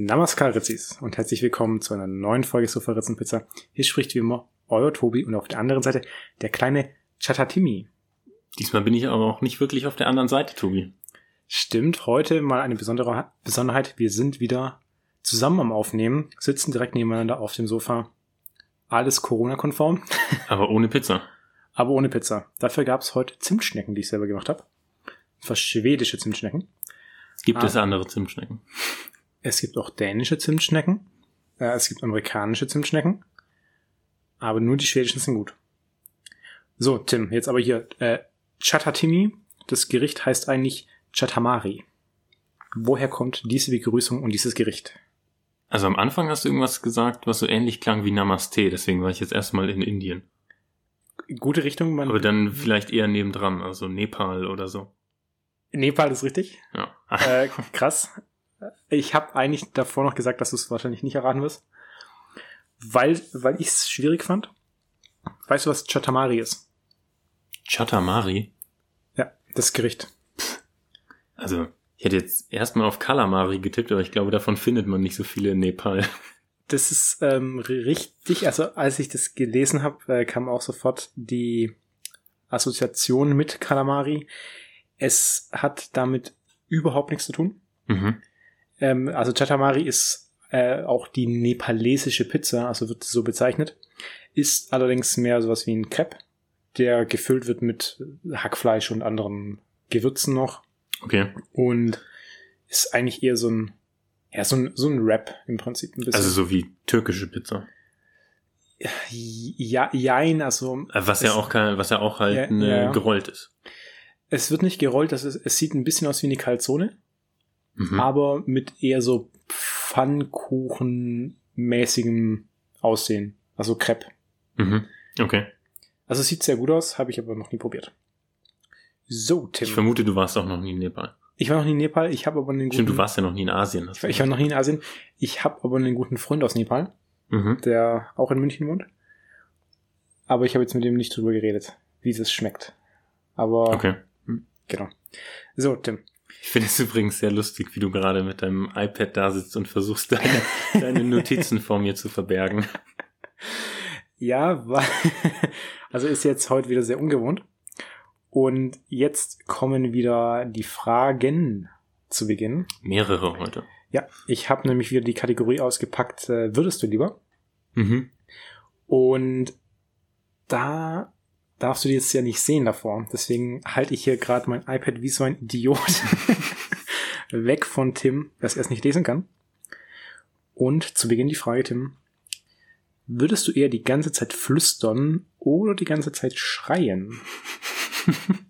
Namaskar Ritzis und herzlich willkommen zu einer neuen Folge Sofa Ritzenpizza. Hier spricht wie immer euer Tobi und auf der anderen Seite der kleine Chatatimi. Diesmal bin ich aber auch nicht wirklich auf der anderen Seite, Tobi. Stimmt, heute mal eine besondere Besonderheit. Wir sind wieder zusammen am Aufnehmen, sitzen direkt nebeneinander auf dem Sofa. Alles Corona-konform. Aber ohne Pizza. aber ohne Pizza. Dafür gab es heute Zimtschnecken, die ich selber gemacht habe. Zwar schwedische Zimtschnecken. Gibt Ah. es andere Zimtschnecken? Es gibt auch dänische Zimtschnecken. Äh, es gibt amerikanische Zimtschnecken. Aber nur die schwedischen sind gut. So, Tim, jetzt aber hier. Äh, Chatatimi. Das Gericht heißt eigentlich Chatamari. Woher kommt diese Begrüßung und dieses Gericht? Also am Anfang hast du irgendwas gesagt, was so ähnlich klang wie Namaste, deswegen war ich jetzt erstmal in Indien. Gute Richtung, man. Aber dann vielleicht eher nebendran, also Nepal oder so. Nepal ist richtig. Ja. Äh, krass. Ich habe eigentlich davor noch gesagt, dass du es wahrscheinlich nicht erraten wirst. Weil, weil ich es schwierig fand. Weißt du, was Chatamari ist? Chatamari? Ja, das Gericht. Also, ich hätte jetzt erstmal auf Kalamari getippt, aber ich glaube, davon findet man nicht so viele in Nepal. Das ist ähm, richtig. Also als ich das gelesen habe, äh, kam auch sofort die Assoziation mit Kalamari. Es hat damit überhaupt nichts zu tun. Mhm. Ähm, also Chatamari ist äh, auch die nepalesische Pizza, also wird so bezeichnet. Ist allerdings mehr sowas wie ein Crepe, der gefüllt wird mit Hackfleisch und anderen Gewürzen noch. Okay. Und ist eigentlich eher so ein, ja, so ein, so ein Wrap im Prinzip. Ein bisschen. Also so wie türkische Pizza. Ja, jein, also Äh, Was ja auch kein, was ja auch halt Ja, ja. gerollt ist. es wird nicht gerollt, das ist, es sieht ein bisschen aus wie eine Calzone, Mhm. aber mit eher so Pfannkuchenmäßigem Aussehen. Also Crepe. Mhm. Okay. Also es sieht sehr gut aus, habe ich aber noch nie probiert. So, Tim. Ich vermute, du warst auch noch nie in Nepal. Ich war noch nie in Nepal, ich habe aber einen guten, Stimmt, du warst ja noch nie in Asien. ich war, ich war noch nie in Asien. Ich habe aber einen guten Freund aus Nepal, Mhm. der auch in München wohnt. Aber ich habe jetzt mit ihm nicht drüber geredet, wie es schmeckt. Aber Okay. genau. So, Tim. Ich finde es übrigens sehr lustig, wie du gerade mit deinem iPad da sitzt und versuchst, deine, deine Notizen vor mir zu verbergen. Ja, war, also ist jetzt heute wieder sehr ungewohnt. Und jetzt kommen wieder die Fragen zu Beginn. Mehrere heute. Ja, ich habe nämlich wieder die Kategorie ausgepackt, äh, würdest du lieber? Mhm. Und da darfst du die jetzt ja nicht sehen davor. Deswegen halte ich hier gerade mein iPad wie so ein Idiot weg von Tim, dass er es nicht lesen kann. Und zu Beginn die Frage, Tim. Würdest du eher die ganze Zeit flüstern oder die ganze Zeit schreien?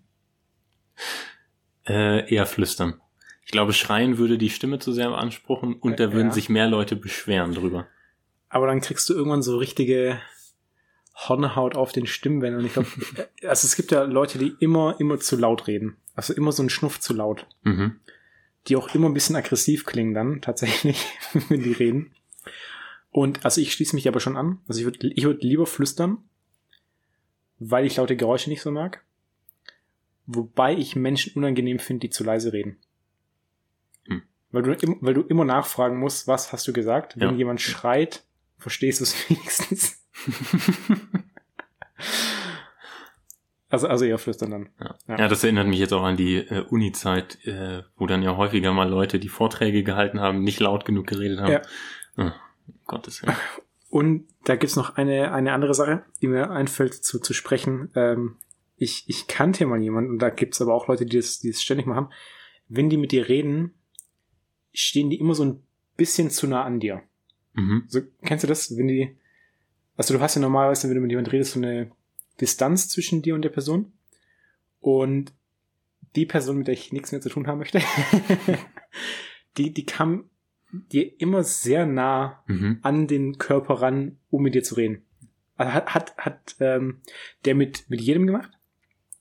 Äh, eher flüstern. Ich glaube, schreien würde die Stimme zu sehr beanspruchen und da würden Ja. sich mehr Leute beschweren drüber. Aber dann kriegst du irgendwann so richtige Hornhaut auf den Stimmbändern. Und ich glaube, also es gibt ja Leute, die immer, immer zu laut reden. Also immer so ein Schnuff zu laut. Mhm. die auch immer ein bisschen aggressiv klingen dann tatsächlich, wenn die reden. Und also ich schließe mich aber schon an. Also ich würde ich würd lieber flüstern, weil ich laute Geräusche nicht so mag. Wobei ich Menschen unangenehm finde, die zu leise reden. Hm. Weil, du, weil du immer nachfragen musst, was hast du gesagt? Wenn Ja. jemand schreit, verstehst du es wenigstens. also, also eher flüstern dann. Ja. Ja. ja, das erinnert mich jetzt auch an die äh, Uni-Zeit, äh, wo dann ja häufiger mal Leute, die Vorträge gehalten haben, nicht laut genug geredet haben. Ja. Oh, Gottes Willen. Und da gibt's noch eine, eine andere Sache, die mir einfällt zu, zu sprechen. Ähm, ich, ich kannte mal jemanden, und da gibt's aber auch Leute, die das, die das ständig machen. Wenn die mit dir reden, stehen die immer so ein bisschen zu nah an dir. Mhm. So, kennst du das? Wenn die, also du hast ja normalerweise, wenn du mit jemandem redest, so eine Distanz zwischen dir und der Person. Und die Person, mit der ich nichts mehr zu tun haben möchte, die, die kam dir immer sehr nah Mhm. an den Körper ran, um mit dir zu reden. Also hat, hat, hat ähm, der mit, mit jedem gemacht,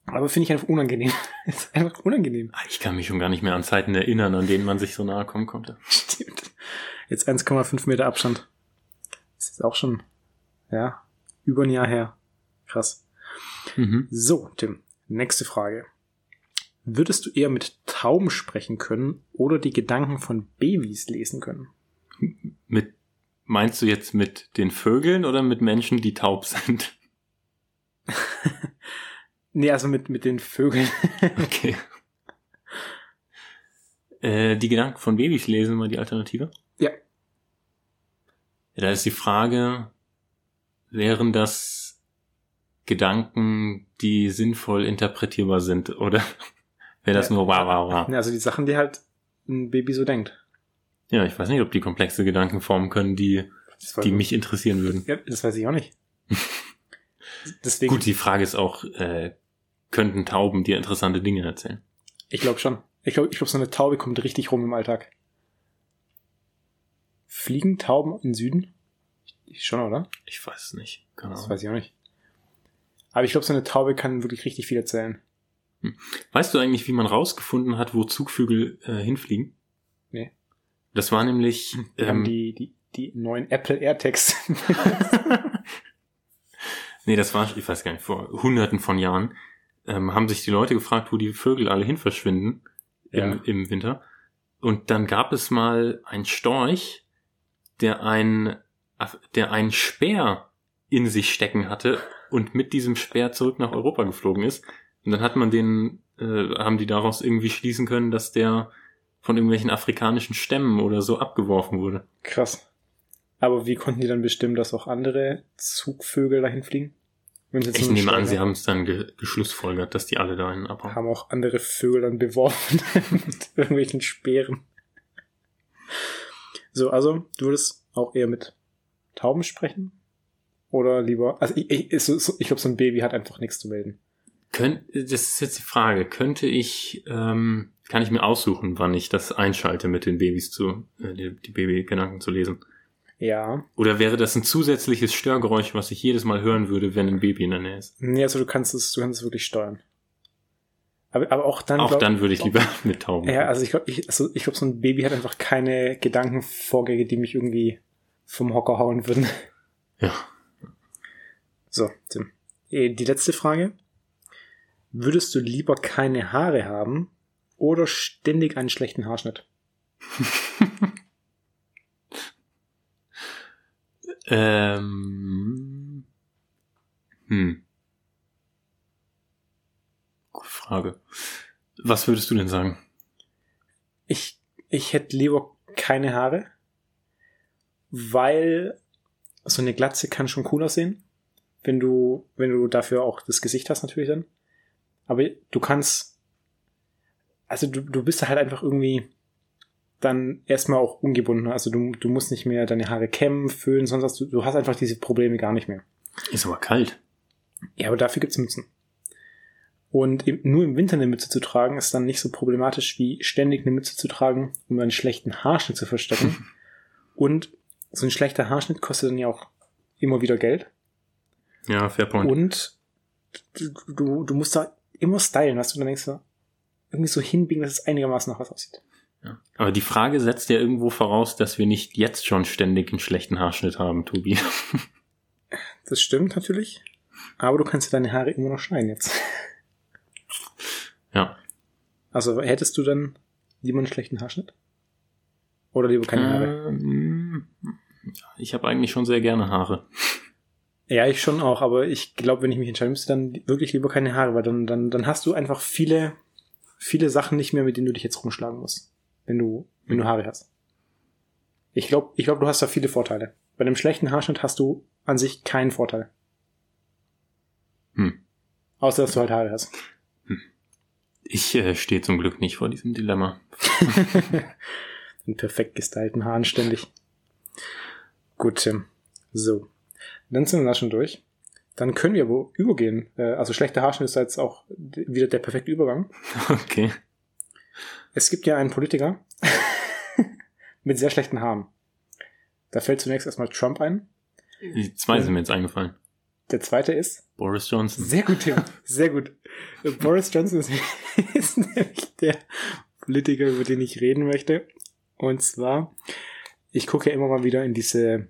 aber finde ich einfach unangenehm. ist einfach unangenehm. Ah, Ich kann mich schon gar nicht mehr an Zeiten erinnern, an denen man sich so nahe kommen konnte. Stimmt. Jetzt 1,5 Meter Abstand. Das ist auch schon, ja, über ein Jahr her. Krass. Mhm. So, Tim, nächste Frage. Würdest du eher mit Tauben sprechen können oder die Gedanken von Babys lesen können? Mit, meinst du jetzt mit den Vögeln oder mit Menschen, die taub sind? nee, also mit, mit den Vögeln. okay. Äh, die Gedanken von Babys lesen wir die Alternative? Ja. ja. Da ist die Frage, wären das Gedanken, die sinnvoll interpretierbar sind, oder wäre das Ja. nur wow, wow, wow? Also die Sachen, die halt ein Baby so denkt. Ja, ich weiß nicht, ob die komplexe Gedanken formen können, die, die ich- mich interessieren würden. Ja, das weiß ich auch nicht. Deswegen, Gut, die Frage ist auch, äh, könnten Tauben dir interessante Dinge erzählen? ich glaube schon. Ich glaube, ich glaub, so eine Taube kommt richtig rum im Alltag. Fliegen Tauben in Süden? Schon, oder? Ich weiß es nicht. Keine Das weiß ich auch nicht. Aber ich glaube, so eine Taube kann wirklich richtig viel erzählen. Weißt du eigentlich, wie man rausgefunden hat, wo Zugvögel äh, hinfliegen? Nee. Das war nämlich, ähm, die, die, die neuen Apple AirTags. nee, das war, ich weiß gar nicht, vor hunderten von Jahren, ähm, haben sich die Leute gefragt, wo die Vögel alle hin verschwinden im, Ja. im Winter. Und dann gab es mal einen Storch, der ein, der einen Speer in sich stecken hatte und mit diesem Speer zurück nach Europa geflogen ist. Und dann hat man den, äh, haben die daraus irgendwie schließen können, dass der von irgendwelchen afrikanischen Stämmen oder so abgeworfen wurde. Krass. Aber wie konnten die dann bestimmen, dass auch andere Zugvögel dahin fliegen? Ich nehme an, sie haben es dann ge geschlussfolgert, dass die alle dahin abhauen. haben auch andere Vögel dann beworfen mit irgendwelchen Speeren. So, also du würdest auch eher mit Tauben sprechen? Oder lieber, also ich, ich, ich glaube, so ein Baby hat einfach nichts zu melden. Könnt, das ist jetzt die Frage. Könnte ich, ähm, kann ich mir aussuchen, wann ich das einschalte, mit den Babys zu, äh, die, die Babygedanken zu lesen? Ja. Oder wäre das ein zusätzliches Störgeräusch, was ich jedes Mal hören würde, wenn ein Baby in der Nähe ist? Nee, also du kannst es, du kannst es wirklich steuern. Aber, aber auch dann. Auch glaub- dann würde ich lieber mit Tauben. Ja, also ich glaube, ich, also ich glaub, so ein Baby hat einfach keine Gedankenvorgänge, die mich irgendwie vom Hocker hauen würden. ja. So, Tim. Eh, Die letzte Frage. Würdest du lieber keine Haare haben oder ständig einen schlechten Haarschnitt? Ähm, hm. Gute Frage. Was würdest du denn sagen? Ich, ich hätte lieber keine Haare, weil so eine Glatze kann schon cool aussehen, wenn du, wenn du dafür auch das Gesicht hast natürlich dann. Aber du kannst, also du, du bist halt einfach irgendwie dann erstmal auch ungebunden. Also du, du musst nicht mehr deine Haare kämmen, föhnen, sonst hast du, du hast einfach diese Probleme gar nicht mehr. Ist aber kalt. Ja, aber dafür gibt's Mützen. Und nur im Winter eine Mütze zu tragen, ist dann nicht so problematisch wie ständig eine Mütze zu tragen, um einen schlechten Haarschnitt zu verstecken. Und so ein schlechter Haarschnitt kostet dann ja auch immer wieder Geld. Ja, fair point. Und du, du, musst da immer stylen, was du dann denkst, irgendwie so hinbiegen, dass es einigermaßen nach was aussieht. Ja. Aber die Frage setzt ja irgendwo voraus, dass wir nicht jetzt schon ständig einen schlechten Haarschnitt haben, Tobi. Das stimmt natürlich. Aber du kannst ja deine Haare immer noch schneiden jetzt. Ja. Also hättest du dann einen schlechten Haarschnitt? Oder lieber keine Haare? Ähm, ich habe eigentlich schon sehr gerne Haare. Ja, ich schon auch, aber ich glaube, wenn ich mich entscheiden müsste, dann wirklich lieber keine Haare, weil dann, dann, dann hast du einfach viele, viele Sachen nicht mehr, mit denen du dich jetzt rumschlagen musst, wenn du, wenn du Haare hast. Ich glaube, ich glaube, du hast da viele Vorteile. Bei einem schlechten Haarschnitt hast du an sich keinen Vorteil. Hm. Außer, dass du halt Haare hast. Ich äh, stehe zum Glück nicht vor diesem Dilemma. In perfekt gestylten Haaren ständig. Gut, Tim. So. Dann sind wir da schon durch. Dann können wir aber übergehen. Äh, Also schlechter Haarschnitt ist jetzt auch wieder der perfekte Übergang. Okay. Es gibt ja einen Politiker mit sehr schlechten Haaren. Da fällt zunächst erstmal Trump ein. Die zwei sind mir jetzt eingefallen. Der zweite ist. Boris Johnson. Sehr gut, Tim. Sehr gut. Boris Johnson ist, ist nämlich der Politiker, über den ich reden möchte. Und zwar, ich gucke ja immer mal wieder in diese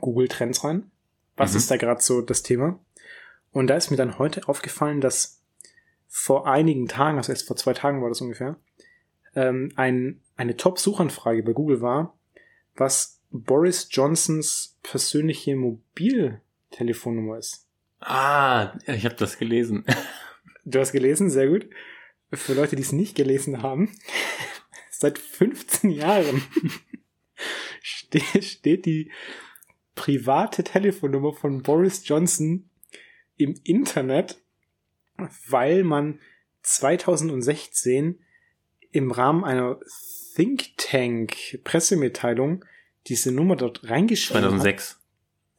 Google Trends rein. Was Mhm. ist da gerade so das Thema? Und da ist mir dann heute aufgefallen, dass vor einigen Tagen, also erst vor zwei Tagen war das ungefähr, ähm, ein, eine Top-Suchanfrage bei Google war, was Boris Johnsons persönliche Mobiltelefonnummer ist. Ah, ich habe das gelesen. Du hast gelesen, sehr gut. Für Leute, die es nicht gelesen haben, seit 15 Jahren steht, steht die private Telefonnummer von Boris Johnson im Internet, weil man 2016 im Rahmen einer Think Tank Pressemitteilung diese Nummer dort reingeschrieben 2006.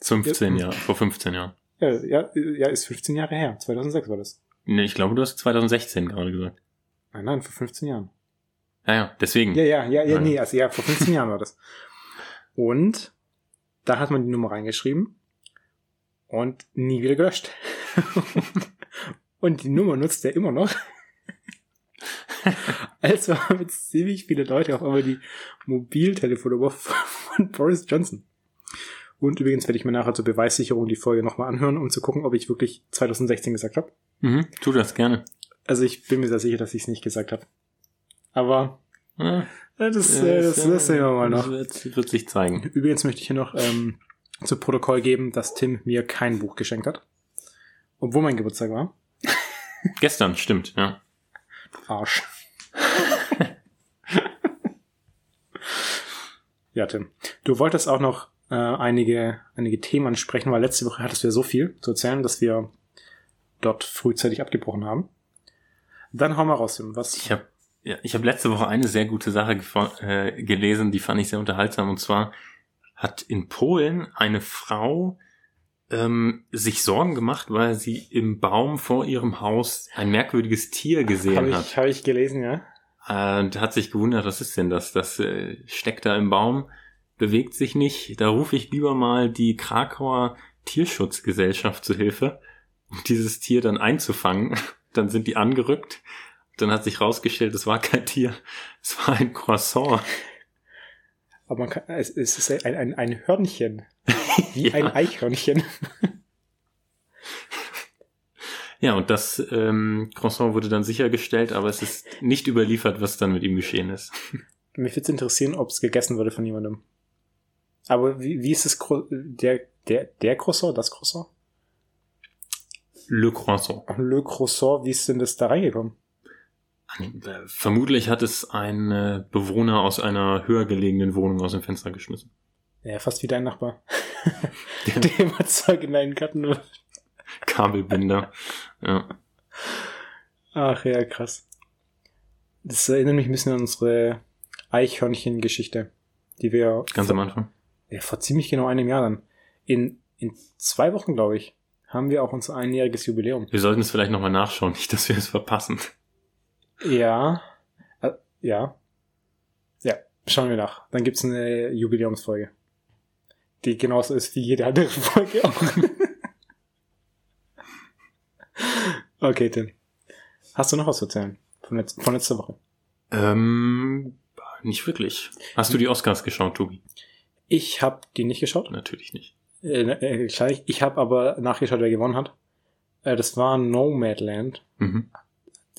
15 Jahre, vor 15 Jahren. hat. Ja, ja, ja, ist 15 Jahre her. 2006 war das. Nee, ich glaube, du hast 2016 gerade gesagt. Nein, nein, vor 15 Jahren. Ja, ja, deswegen. Ja, ja, ja, ja, nee, also ja, vor 15 Jahren war das. Und da hat man die Nummer reingeschrieben und nie wieder gelöscht. und die Nummer nutzt er immer noch. Also haben jetzt ziemlich viele Leute auf einmal die Mobiltelefonnummer von Boris Johnson. Und übrigens werde ich mir nachher zur Beweissicherung die Folge nochmal anhören, um zu gucken, ob ich wirklich 2016 gesagt habe. Mhm, tu das gerne. Also ich bin mir sehr sicher, dass ich es nicht gesagt habe. Aber Ja, äh, das, äh, das, das sehen wir mal noch. Das wird, wird sich zeigen. Übrigens möchte ich hier noch ähm, zu Protokoll geben, dass Tim mir kein Buch geschenkt hat. Obwohl mein Geburtstag war. Gestern, stimmt, ja. Arsch. ja, Tim. Du wolltest auch noch äh, einige, einige Themen ansprechen, weil letzte Woche hattest du ja so viel zu erzählen, dass wir dort frühzeitig abgebrochen haben. Dann hau mal raus, Tim. Was? Ich habe ja, ich hab letzte Woche eine sehr gute Sache äh, gelesen, die fand ich sehr unterhaltsam. Und zwar hat in Polen eine Frau ähm, sich Sorgen gemacht, weil sie im Baum vor ihrem Haus ein merkwürdiges Tier gesehen Habe hat. ich, hab ich gelesen, ja. Äh, Und hat sich gewundert, was ist denn das? Das äh, steckt da im Baum, bewegt sich nicht. Da rufe ich lieber mal die Krakauer Tierschutzgesellschaft zu Hilfe, um dieses Tier dann einzufangen. Dann sind die angerückt. Dann hat sich rausgestellt, es war kein Tier, es war ein Croissant. Aber man kann, es, es ist ein, ein, ein Hörnchen. Wie Ja. ein Eichhörnchen. Ja, und das ähm, Croissant wurde dann sichergestellt, aber es ist nicht überliefert, was dann mit ihm geschehen ist. Mich würde interessieren, ob es gegessen wurde von jemandem. Aber wie, wie ist es der, der, der Croissant, das Croissant? Le Croissant. Le Croissant, wie ist denn das da reingekommen? Vermutlich hat es ein Bewohner aus einer höher gelegenen Wohnung aus dem Fenster geschmissen. Ja, fast wie dein Nachbar. Der immer Zeug in deinen Garten. Kabelbinder. Ja. Ach ja, krass. Das erinnert mich ein bisschen an unsere Eichhörnchen-Geschichte, die wir Ganz am Anfang. ja, vor ziemlich genau einem Jahr dann. In, in zwei Wochen, glaube ich, haben wir auch unser einjähriges Jubiläum. Wir sollten es vielleicht nochmal nachschauen, nicht, dass wir es verpassen. Ja. Äh, ja. Ja, schauen wir nach. Dann gibt's eine Jubiläumsfolge. Die genauso ist wie jede andere Folge auch. okay, Tim. Hast du noch was zu erzählen? Von, letz von letzter Woche. Ähm, nicht wirklich. Hast du die Oscars geschaut, Tobi? Ich habe die nicht geschaut. Natürlich nicht. Äh, äh, gleich. Ich habe aber nachgeschaut, wer gewonnen hat. Äh, das war Nomadland. Mhm.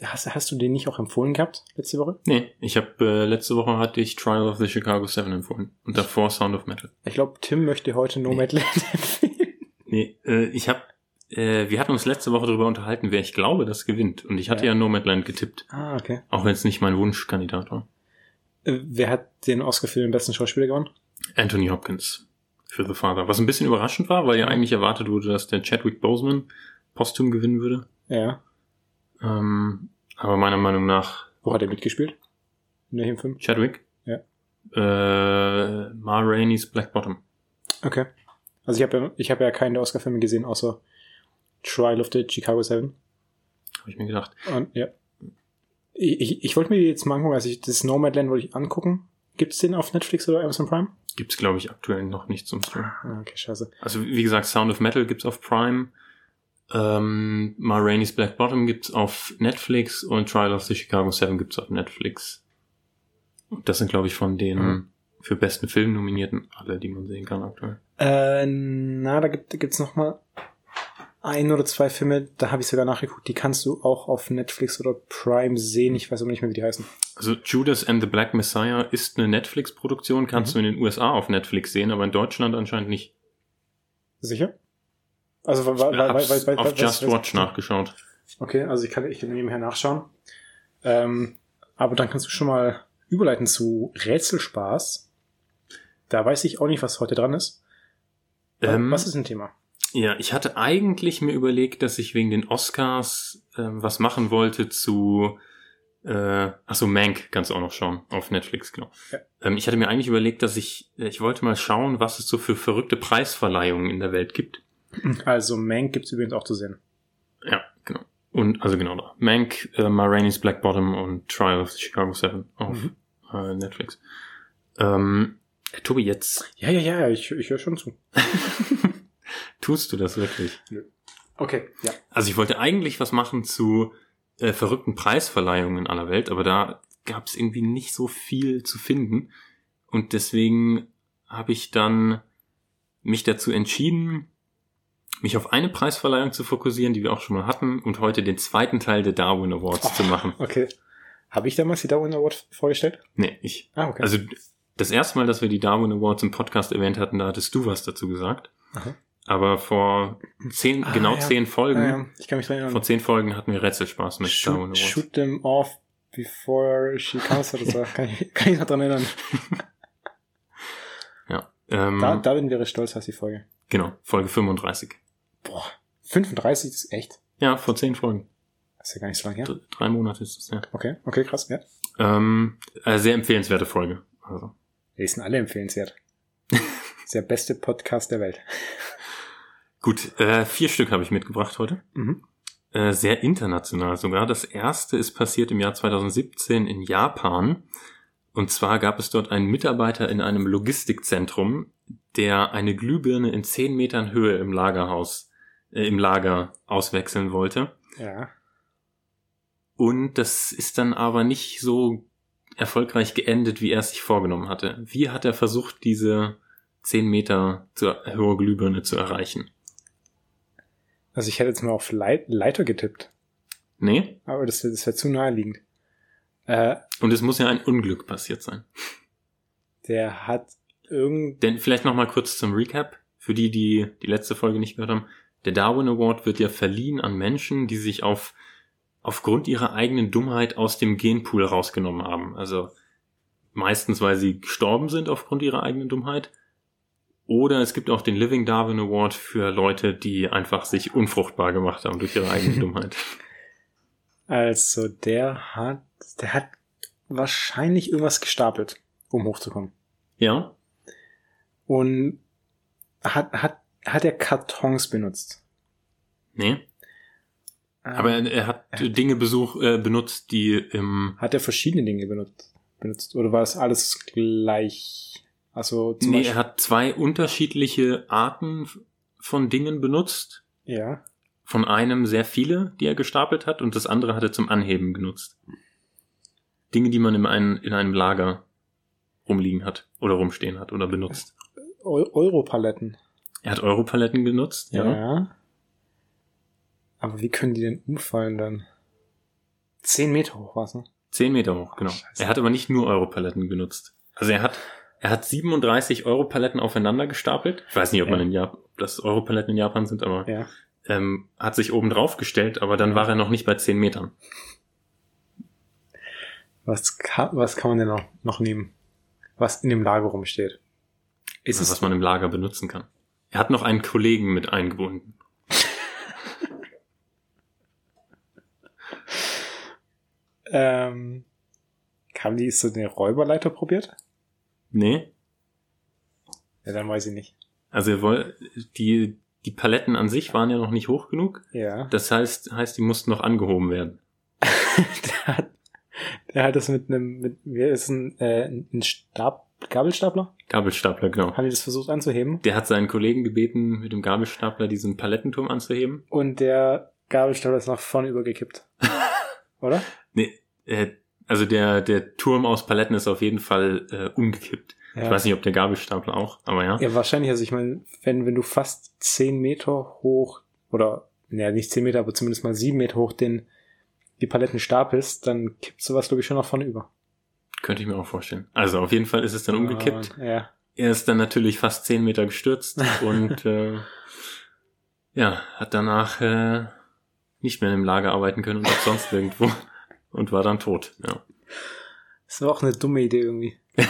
Hast, hast du den nicht auch empfohlen gehabt letzte Woche? Nee, ich habe äh, letzte Woche hatte ich Trial of the Chicago 7 empfohlen. Und davor Sound of Metal. Ich glaube, Tim möchte heute Nomadland empfehlen. Nee, äh, ich habe äh, wir hatten uns letzte Woche darüber unterhalten, wer ich glaube, das gewinnt. Und ich hatte Ja. ja, Nomadland getippt. Ah, okay. Auch wenn es nicht mein Wunschkandidat war. Äh, wer hat den Oscar für den besten Schauspieler gewonnen? Anthony Hopkins für The Father. Was ein bisschen überraschend war, weil ja eigentlich erwartet wurde, dass der Chadwick Boseman posthum gewinnen würde. Ja. Ähm, aber meiner Meinung nach Wo hat er mitgespielt? In welchem Film? Chadwick. Ja. Äh, Ma Rainey's Black Bottom. Okay. Also ich habe ja, ich habe ja keinen der Oscar-Filme gesehen, außer Trial of the Chicago 7. Habe ich mir gedacht. Und ja. Ich, ich, ich wollte mir die jetzt mal angucken, also ich, das Nomadland wollte ich angucken. Gibt's den auf Netflix oder Amazon Prime? Gibt's glaube ich aktuell noch nicht zum Stream. Ah, okay, scheiße. Also wie gesagt, Sound of Metal gibt's auf Prime. Ähm, Ma Rainey's Black Bottom gibt's auf Netflix und Trial of the Chicago 7 gibt's auf Netflix. Und das sind glaube ich von den Mhm. für besten Film nominierten alle, die man sehen kann aktuell. Äh, na, da gibt, gibt's noch mal ein oder zwei Filme, da habe ich sogar nachgeguckt, die kannst du auch auf Netflix oder Prime sehen. Ich weiß aber nicht mehr, wie die heißen. Also Judas and the Black Messiah ist eine Netflix-Produktion, kannst Mhm. du in den USA auf Netflix sehen, aber in Deutschland anscheinend nicht. Sicher? Also, weil, weil, weil, weil, weil, auf Just Watch nachgeschaut. Okay, also ich kann, ich kann nebenher nachschauen. Ähm, aber dann kannst du schon mal überleiten zu Rätselspaß. Da weiß ich auch nicht, was heute dran ist. Ähm, was ist ein Thema? Ja, ich hatte eigentlich mir überlegt, dass ich wegen den Oscars ähm, was machen wollte zu äh, achso, Mank kannst du auch noch schauen auf Netflix, genau. Ja. Ähm, ich hatte mir eigentlich überlegt, dass ich, äh, ich wollte mal schauen, was es so für verrückte Preisverleihungen in der Welt gibt. Also Mank gibt's übrigens auch zu sehen. Ja, genau. Und also genau da. Mank, äh, Ma Rainey's Black Bottom und Trial of the Chicago Seven auf Mhm. äh, Netflix. Ähm, Tobi, jetzt Ja, ja, ja, ich, ich höre schon zu. tust du das wirklich. Okay, ja. Also ich wollte eigentlich was machen zu äh, verrückten Preisverleihungen in aller Welt, aber da gab es irgendwie nicht so viel zu finden. Und deswegen habe ich dann mich dazu entschieden, mich auf eine Preisverleihung zu fokussieren, die wir auch schon mal hatten, und heute den zweiten Teil der Darwin Awards Oh. zu machen. Okay. Habe ich damals die Darwin Award vorgestellt? Nee, ich. Ah, okay. Also das erste Mal, dass wir die Darwin Awards im Podcast erwähnt hatten, da hattest du was dazu gesagt. Aha. Aber vor zehn, Ah, genau ja. zehn Folgen, Ah, ja, ich kann mich dran erinnern. vor zehn Folgen hatten wir Rätselspaß mit Darwin Shoot, Awards. shoot them off before she comes oder so. kann, ich, kann ich noch dran erinnern. Ja. Ähm, Da, Darwin wäre stolz, heißt die Folge. Genau, Folge 35. Boah, 35 ist echt? Ja, vor zehn Folgen. Das ist ja gar nicht so lange her. D- Drei Monate ist es, ja. Okay, okay, krass, ja. Ähm, äh, sehr empfehlenswerte Folge. Also. Die sind alle empfehlenswert. Ist der beste Podcast der Welt. Gut, äh, vier Stück habe ich mitgebracht heute. Mhm. Äh, sehr international sogar. Das erste ist passiert im Jahr 2017 in Japan. Und zwar gab es dort einen Mitarbeiter in einem Logistikzentrum, der eine Glühbirne in zehn Metern Höhe im Lagerhaus, äh, im Lager auswechseln wollte. Ja. Und das ist dann aber nicht so erfolgreich geendet, wie er es sich vorgenommen hatte. Wie hat er versucht, diese 10 Meter zu, hohe Glühbirne zu erreichen? Also ich hätte jetzt mal auf Leit Leiter getippt, Nee? aber das, das wäre zu naheliegend. Äh, Und es muss ja ein Unglück passiert sein. der hat irgend... Denn vielleicht noch mal kurz zum Recap. Für die, die die letzte Folge nicht gehört haben. Der Darwin Award wird ja verliehen an Menschen, die sich auf, aufgrund ihrer eigenen Dummheit aus dem Genpool rausgenommen haben. Also meistens, weil sie gestorben sind aufgrund ihrer eigenen Dummheit. Oder es gibt auch den Living Darwin Award für Leute, die einfach sich unfruchtbar gemacht haben durch ihre eigene Dummheit. Also der hat... Der hat wahrscheinlich irgendwas gestapelt, um hochzukommen. Ja? Und hat, hat, hat er Kartons benutzt. Nee? Aber er, er hat Dinge besuch, äh, benutzt, die im Hat er verschiedene Dinge benutzt? benutzt? Oder war das alles gleich? Also zum Nee, Beispiel, er hat zwei unterschiedliche Arten von Dingen benutzt. ja. Von einem sehr viele, die er gestapelt hat, und das andere hat er zum Anheben genutzt. Dinge, die man in einem, in einem Lager rumliegen hat oder rumstehen hat oder benutzt. Eu Europaletten. Er hat Europaletten genutzt, ja. Ja. Aber wie können die denn umfallen dann? Zehn Meter hoch war's, ne? Zehn Meter hoch, genau. Scheiße. Er hat aber nicht nur Europaletten genutzt. Also er hat, er hat 37 Europaletten aufeinander gestapelt. Ich weiß nicht, ob Ja. man in Japan, dass Europaletten in Japan sind, aber Ja. Ähm, hat sich oben drauf gestellt, aber dann war er noch nicht bei 10 Metern. Was kann, was kann man denn noch, noch nehmen? Was in dem Lager rumsteht? Ist was es, man im Lager benutzen kann. Er hat noch einen Kollegen mit eingebunden. ähm, haben die so eine Räuberleiter probiert? Nee, Ja, dann weiß ich nicht. also er die, die Paletten an sich waren ja noch nicht hoch genug. Ja. Das heißt, heißt, die mussten noch angehoben werden. der hat, der hat das mit einem, mit, wie ist ein, äh, ein Stab, Gabelstapler? Gabelstapler, genau. Haben die das versucht anzuheben? Der hat seinen Kollegen gebeten, mit dem Gabelstapler diesen Palettenturm anzuheben. Und der Gabelstapler ist nach vorne übergekippt. Oder? Nee, äh, also der, der Turm aus Paletten ist auf jeden Fall äh, umgekippt. Ja. Ich weiß nicht, ob der Gabelstapler auch, aber ja. Ja, wahrscheinlich. Also ich meine, wenn, wenn du fast zehn Meter hoch oder ja, nicht 10 Meter, aber zumindest mal 7 Meter hoch den, die Paletten stapelst, dann kippt sowas, glaube ich, schon nach vorne über. Könnte ich mir auch vorstellen. Also auf jeden Fall ist es dann umgekippt. Ah, ja. Er ist dann natürlich fast 10 Meter gestürzt und äh, ja, hat danach äh, nicht mehr im Lager arbeiten können und auch sonst irgendwo und war dann tot. Ja. Das war auch eine dumme Idee irgendwie.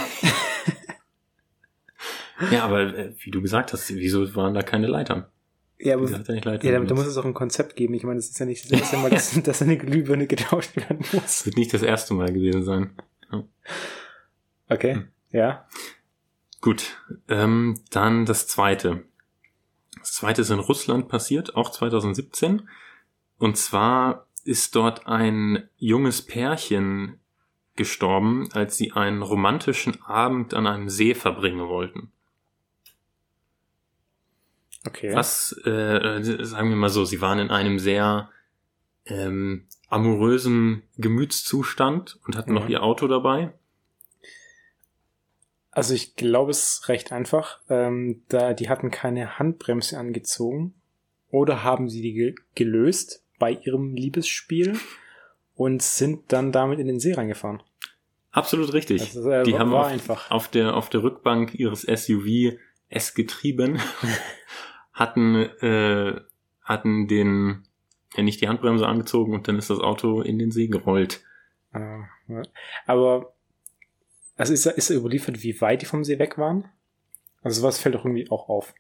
Ja, aber äh, wie du gesagt hast, wieso waren da keine Leitern? Ja, aber er ja, da, muss es auch ein Konzept geben. Ich meine, das ist ja nicht das erste Mal, dass, dass eine Glühbirne getauscht werden muss. Das wird nicht das erste Mal gewesen sein. Okay, Hm. ja. Gut, ähm, dann das zweite. Das zweite ist in Russland passiert, auch 2017. Und zwar ist dort ein junges Pärchen gestorben, als sie einen romantischen Abend an einem See verbringen wollten. Okay. Was, äh, sagen wir mal so, sie waren in einem sehr ähm, amorösen Gemütszustand und hatten noch Mhm. ihr Auto dabei. Also ich glaube, es ist recht einfach. Ähm, da die hatten keine Handbremse angezogen oder haben sie die ge gelöst bei ihrem Liebesspiel und sind dann damit in den See reingefahren. Absolut richtig. Ist, äh, die haben auf, einfach. auf der auf der Rückbank ihres SUV es getrieben, hatten äh, hatten den ja nicht die Handbremse angezogen und dann ist das Auto in den See gerollt. Ah. Aber also ist, ist überliefert, wie weit die vom See weg waren? Also sowas fällt doch irgendwie auch auf.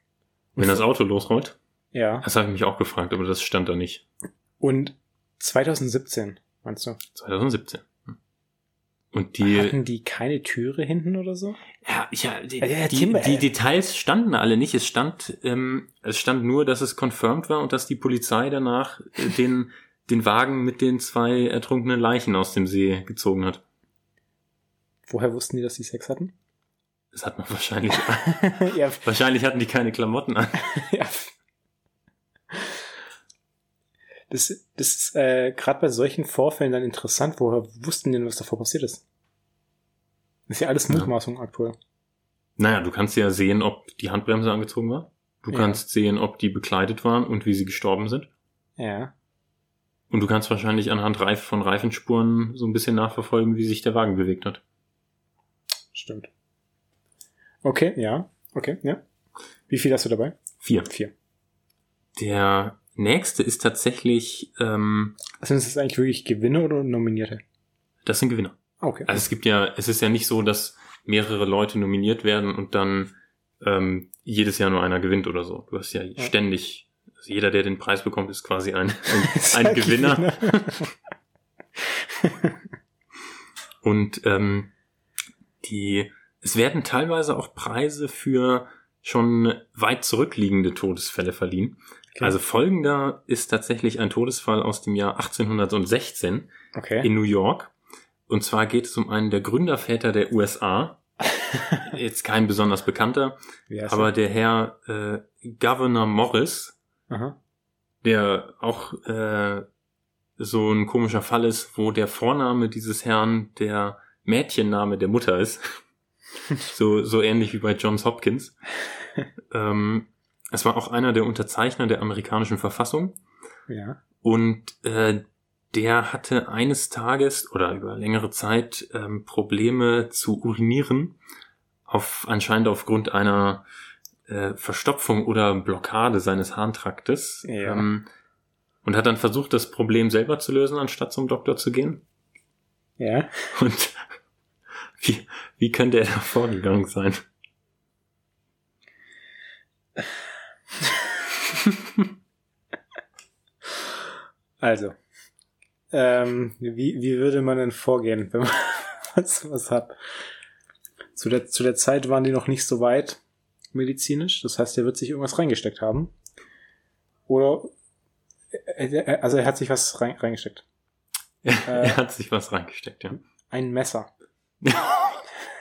Wenn das Auto losrollt, Ja. das habe ich mich auch gefragt, aber das stand da nicht. Und 2017, meinst du? 2017. Und die Hatten die keine Türe hinten oder so? Ja, ja, die, Ja, die, die ey. Details standen alle nicht. Es stand, ähm, es stand nur, dass es confirmed war und dass die Polizei danach äh, den, den Wagen mit den zwei ertrunkenen Leichen aus dem See gezogen hat. Woher wussten die, dass die Sex hatten? Das hat man wahrscheinlich, ja, wahrscheinlich hatten die keine Klamotten an. ja. Das, das ist äh, gerade bei solchen Vorfällen dann interessant. Woher wussten denn, was davor passiert ist? Das ist ja alles Ja. Mutmaßung aktuell. Naja, du kannst ja sehen, ob die Handbremse angezogen war. Du Ja. kannst sehen, ob die bekleidet waren und wie sie gestorben sind. Ja. Und du kannst wahrscheinlich anhand Reif von Reifenspuren so ein bisschen nachverfolgen, wie sich der Wagen bewegt hat. Stimmt. Okay, ja. Okay, ja. Wie viel hast du dabei? Vier. Vier. Der nächste ist tatsächlich, ähm, Sind das eigentlich wirklich Gewinne oder Nominierte? das sind Gewinner. Okay. Also es gibt ja, es ist ja nicht so, dass mehrere Leute nominiert werden und dann ähm, jedes Jahr nur einer gewinnt oder so. Du hast ja, Ja. ständig, also jeder, der den Preis bekommt, ist quasi ein, ein, ein ein Gewinner. Gewinner. Und ähm, die, es werden teilweise auch Preise für schon weit zurückliegende Todesfälle verliehen. Okay. Also folgender ist tatsächlich ein Todesfall aus dem Jahr 1816 okay. in New York. Und zwar geht es um einen der Gründerväter der USA. Jetzt kein besonders bekannter, aber der Herr äh, Governor Morris, er? Aha. der auch äh, so ein komischer Fall ist, wo der Vorname dieses Herrn der Mädchenname der Mutter ist. so, so ähnlich wie bei Johns Hopkins. ähm, es war auch einer der Unterzeichner der amerikanischen Verfassung. Ja. Und äh, der hatte eines Tages oder über längere Zeit ähm, Probleme zu urinieren, auf, anscheinend aufgrund einer äh, Verstopfung oder Blockade seines Harntraktes. Ja. Ähm, und hat dann versucht, das Problem selber zu lösen, anstatt zum Doktor zu gehen. Ja. Und wie, wie könnte er da vorgegangen sein? Also. Ähm, wie, wie würde man denn vorgehen, wenn man sowas hat? Zu der, zu der Zeit waren die noch nicht so weit medizinisch. Das heißt, er wird sich irgendwas reingesteckt haben. Oder, äh, äh, also er hat sich was rein, reingesteckt. er hat sich was reingesteckt, ja. Ein Messer.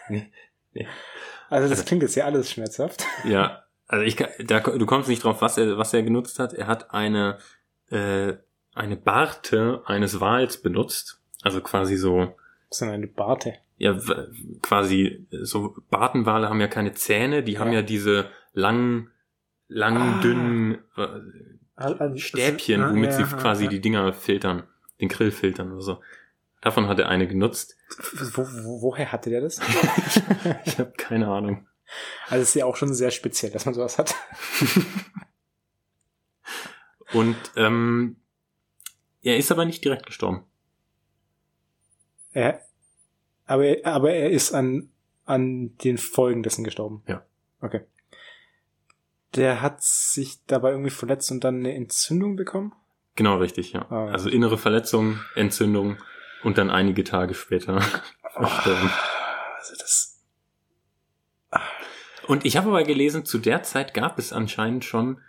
Nee, nee. Also das klingt jetzt ja alles schmerzhaft. Ja, also ich da, du kommst nicht drauf, was er, was er genutzt hat. Er hat eine, äh, eine Barte eines Wals benutzt. Also quasi so, Das ist dann eine Barte. ja, quasi, so Bartenwale haben ja keine Zähne, die haben Ja. ja diese langen, langen, Ah. dünnen, äh, Also, Stäbchen, ah, womit ja, sie ja, quasi ja. die Dinger filtern, den Grill filtern oder so. Davon hat er eine genutzt. Wo, wo, woher hatte der das? Ich habe keine Ahnung. Also es ist ja auch schon sehr speziell, dass man sowas hat. Und ähm, er ist aber nicht direkt gestorben. Er, aber, er- aber er ist an, an den Folgen dessen gestorben. Ja. Okay. Der hat sich dabei irgendwie verletzt und dann eine Entzündung bekommen? Genau richtig, ja. Ah, ja. Also innere Verletzung, Entzündung und dann einige Tage später verstorben. Also das. Und ich habe aber gelesen, zu der Zeit gab es anscheinend schon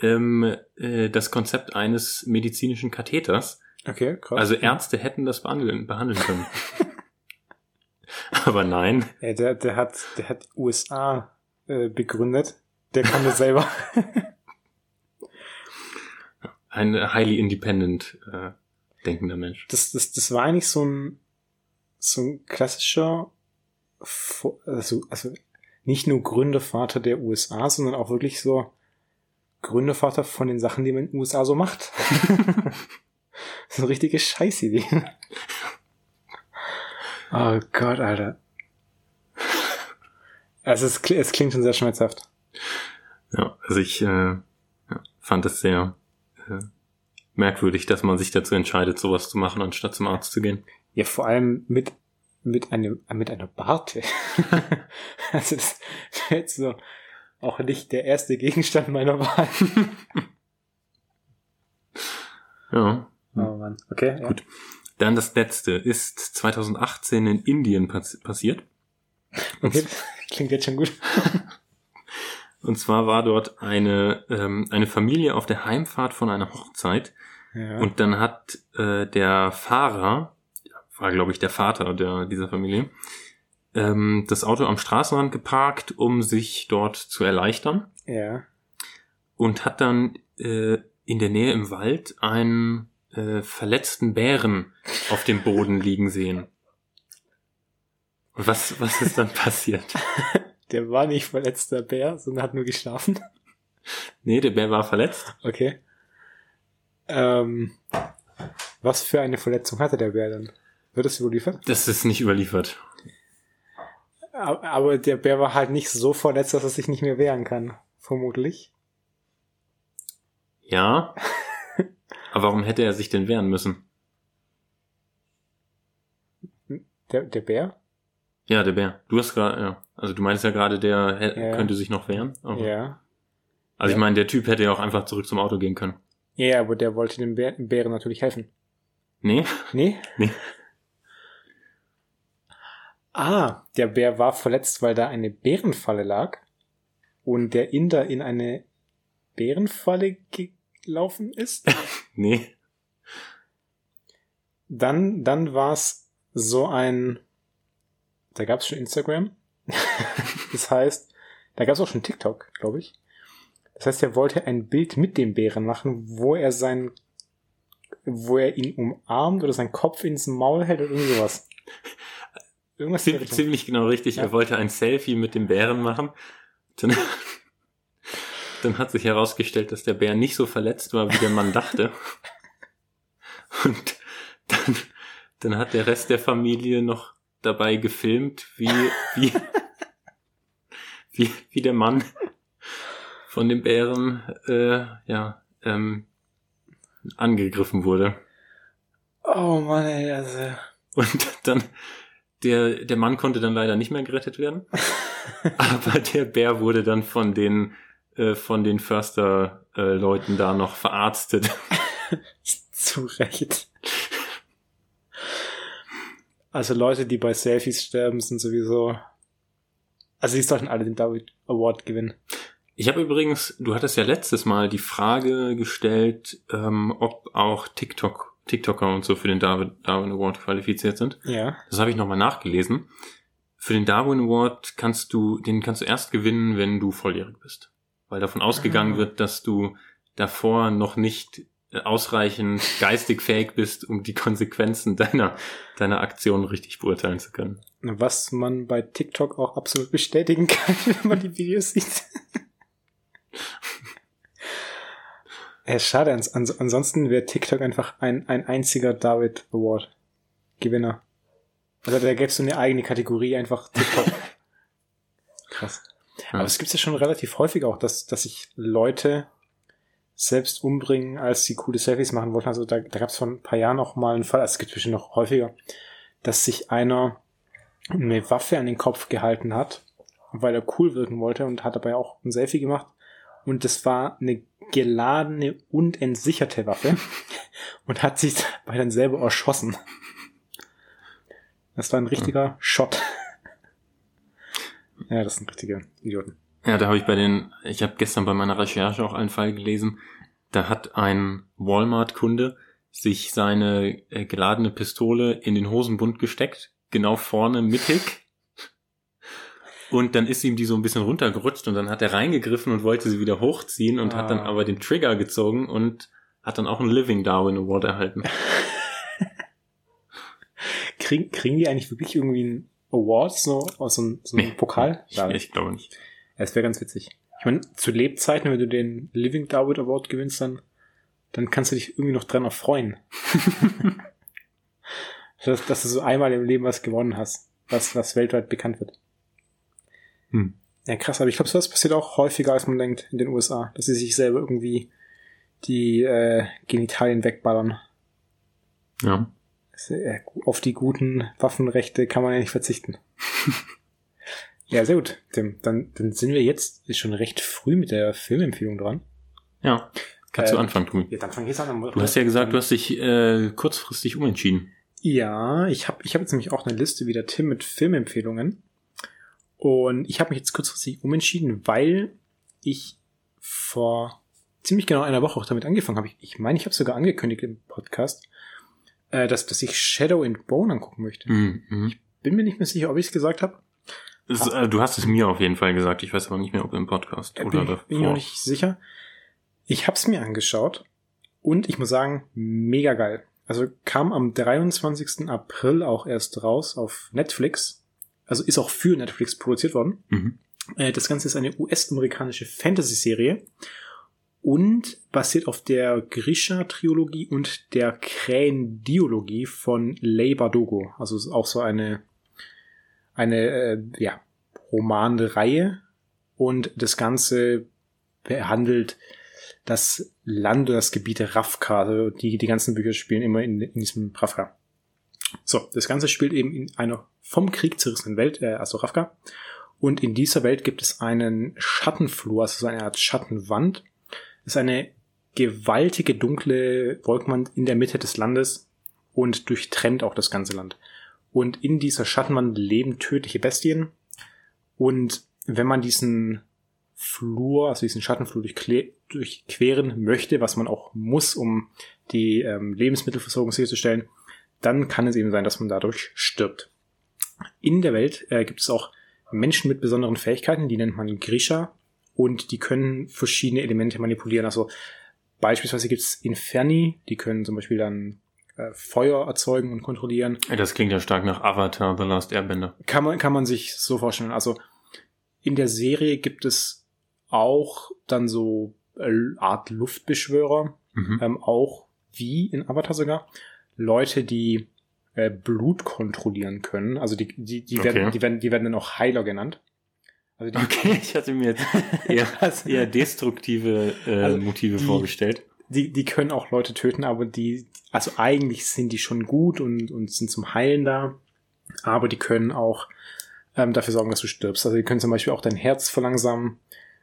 ähm, äh, das Konzept eines medizinischen Katheters. Okay, krass. Also Ärzte hätten das behandeln, behandeln können. aber nein. Ja, der, der hat, der hat USA äh, begründet. Der kann das selber. Ein highly independent äh, denkender Mensch. Das, das, das war eigentlich so ein, so ein klassischer, also, also nicht nur Gründervater der USA, sondern auch wirklich so Gründervater von den Sachen, die man in den USA so macht. das ist eine richtige Scheißidee. Oh Gott, Alter. Also es, es klingt schon sehr schmerzhaft. Ja, also ich äh, fand es sehr äh, merkwürdig, dass man sich dazu entscheidet, sowas zu machen, anstatt zum Arzt zu gehen. Ja, vor allem mit, mit einem, mit einer Barte. also das wäre jetzt so auch nicht der erste Gegenstand meiner Wahl. Ja. Oh Mann. Okay, ja. Gut. Dann das letzte ist 2018 in Indien pass passiert. Okay, klingt jetzt schon gut. und zwar war dort eine, ähm, eine Familie auf der Heimfahrt von einer Hochzeit Ja. und dann hat äh, der Fahrer, war glaube ich der Vater der, dieser Familie, ähm, das Auto am Straßenrand geparkt, um sich dort zu erleichtern ja. und hat dann äh, in der Nähe im Wald einen äh, verletzten Bären auf dem Boden liegen sehen. Und was, was ist dann passiert? Der war nicht verletzter Bär, sondern hat nur geschlafen. Nee, der Bär war verletzt. Okay. Ähm, was für eine Verletzung hatte der Bär dann? Wird das überliefert? Das ist nicht überliefert. Aber der Bär war halt nicht so verletzt, dass er sich nicht mehr wehren kann. Vermutlich. Ja. Aber warum hätte er sich denn wehren müssen? Der, der Bär? Ja, der Bär. Du hast gerade, ja. Also du meinst ja gerade, der Ja. könnte sich noch wehren. Aber, Ja. Also ich Ja. meine, der Typ hätte ja auch einfach zurück zum Auto gehen können. Ja, aber der wollte dem Bär, dem Bären natürlich helfen. Nee? Nee? Nee. Ah, der Bär war verletzt, weil da eine Bärenfalle lag und der Inder in eine Bärenfalle gelaufen ist. Nee. Dann, dann war es so ein, da gab es schon Instagram. das heißt, da gab es auch schon TikTok, glaube ich. Das heißt, er wollte ein Bild mit dem Bären machen, wo er sein, wo er ihn umarmt oder seinen Kopf ins Maul hält oder irgendwie sowas. Irgendwas Richtung. ziemlich genau richtig. Ja. Er wollte ein Selfie mit dem Bären machen. Dann, dann hat sich herausgestellt, dass der Bär nicht so verletzt war, wie der Mann dachte. Und dann, dann hat der Rest der Familie noch dabei gefilmt, wie, wie, wie, wie der Mann von dem Bären äh, ja, ähm, angegriffen wurde. Oh Mann, ey, also. Und dann, der, der Mann konnte dann leider nicht mehr gerettet werden. aber der Bär wurde dann von den, äh, von den Förster-Leuten da noch verarztet. Zu Recht. Also Leute, die bei Selfies sterben, sind sowieso. Also die sollten alle den David Award gewinnen. Ich habe übrigens, du hattest ja letztes Mal die Frage gestellt, ähm, ob auch TikTok, TikToker und so für den Darwin, Darwin Award qualifiziert sind. Ja. Das habe ich nochmal nachgelesen. Für den Darwin Award kannst du, den kannst du erst gewinnen, wenn du volljährig bist. Weil davon ausgegangen Ah. wird, dass du davor noch nicht ausreichend geistig fähig bist, um die Konsequenzen deiner, deiner Aktion richtig beurteilen zu können. Was man bei TikTok auch absolut bestätigen kann, wenn man die Videos sieht. Ja, schade. Ans ans ansonsten wäre TikTok einfach ein, ein einziger David Award Gewinner. Also da gäbe es so eine eigene Kategorie, einfach TikTok. Krass. Ja. Aber es gibt ja schon relativ häufig auch, dass, dass sich Leute selbst umbringen, als sie coole Selfies machen wollten. Also da, da gab es vor ein paar Jahren auch mal einen Fall, also es gibt bestimmt noch häufiger, dass sich einer eine Waffe an den Kopf gehalten hat, weil er cool wirken wollte und hat dabei auch ein Selfie gemacht. Und das war eine geladene und entsicherte Waffe und hat sich dabei dann selber erschossen. Das war ein richtiger Shot. Ja, das sind richtige Idioten. Ja, da habe ich bei den, ich habe gestern bei meiner Recherche auch einen Fall gelesen, da hat ein Walmart-Kunde sich seine äh, geladene Pistole in den Hosenbund gesteckt, genau vorne mittig. Und dann ist ihm die so ein bisschen runtergerutscht und dann hat er reingegriffen und wollte sie wieder hochziehen und hat dann Ah. aber den Trigger gezogen und hat dann auch einen Living Darwin Award erhalten. Kriegen, kriegen die eigentlich wirklich irgendwie einen Award, so aus so einem, so einem Nee. Pokal? Ich, Ja, ich glaube nicht. es wäre ganz witzig. Ich meine, zu Lebzeiten, wenn du den Living David Award gewinnst, dann, dann kannst du dich irgendwie noch dran erfreuen. dass, dass du so einmal im Leben was gewonnen hast, was, was weltweit bekannt wird. Hm. Ja, krass, aber ich glaube, sowas passiert auch häufiger, als man denkt in den USA, dass sie sich selber irgendwie die äh, Genitalien wegballern. Ja. Äh, Auf die guten Waffenrechte kann man ja nicht verzichten. ja, sehr gut, Tim. Dann, dann sind wir jetzt schon recht früh mit der Filmempfehlung dran. Ja. Kannst du Äh, anfangen, Tobi. Ja, dann fang ich jetzt an. Du hast ja gesagt, du hast dich äh, kurzfristig umentschieden. Ja, ich habe ich hab jetzt nämlich auch eine Liste wie der Tim mit Filmempfehlungen. Und ich habe mich jetzt kurzfristig umentschieden, weil ich vor ziemlich genau einer Woche auch damit angefangen habe. Ich meine, ich, mein, ich habe sogar angekündigt im Podcast, äh, dass, dass ich Shadow and Bone angucken möchte. Mhm. mhm. Bin mir nicht mehr sicher, ob ich es gesagt habe. Äh, du hast es mir auf jeden Fall gesagt. Ich weiß aber nicht mehr, ob im Podcast Äh, oder bin, davor. bin ich noch nicht sicher. Ich habe es mir angeschaut und ich muss sagen, mega geil. Also kam am 23. April auch erst raus auf Netflix. Also ist auch für Netflix produziert worden. Mhm. Äh, Das Ganze ist eine US-amerikanische Fantasy-Serie und basiert auf der Grisha-Trilogie und der Krähen-Diologie von Leigh Bardugo. Also ist auch so eine, eine äh, ja, Romanreihe. Und das Ganze behandelt das Land oder das Gebiet Ravka. Also die, die ganzen Bücher spielen immer in, in diesem Ravka. So, das Ganze spielt eben in einer vom Krieg zerrissenen Welt, äh, also Ravka. Und in dieser Welt gibt es einen Schattenflur, also so eine Art Schattenwand. Das ist eine gewaltige dunkle Wolkenwand in der Mitte des Landes und durchtrennt auch das ganze Land. Und in dieser Schattenwand leben tödliche Bestien. Und wenn man diesen Flur, also diesen Schattenflur durchqueren möchte, was man auch muss, um die ähm, Lebensmittelversorgung sicherzustellen, dann kann es eben sein, dass man dadurch stirbt. In der Welt äh, gibt es auch Menschen mit besonderen Fähigkeiten, die nennt man Grisha und die können verschiedene Elemente manipulieren. Also beispielsweise gibt es Inferni, die können zum Beispiel dann äh, Feuer erzeugen und kontrollieren. Das klingt ja stark nach Avatar, The Last Airbender. Kann man, kann man sich so vorstellen. Also in der Serie gibt es auch dann so äh, Art Luftbeschwörer, Mhm. ähm, auch wie in Avatar sogar, Leute, die äh, Blut kontrollieren können. Also die, die, die, werden, Okay. die, werden, die werden dann auch Heiler genannt. Also die, Okay, ich hatte mir jetzt eher, eher destruktive äh, Also Motive die- vorgestellt. die, die können auch Leute töten, aber die, also eigentlich sind die schon gut und, und sind zum Heilen da, aber die können auch ähm, dafür sorgen, dass du stirbst. Also die können zum Beispiel auch dein Herz verlangsamen,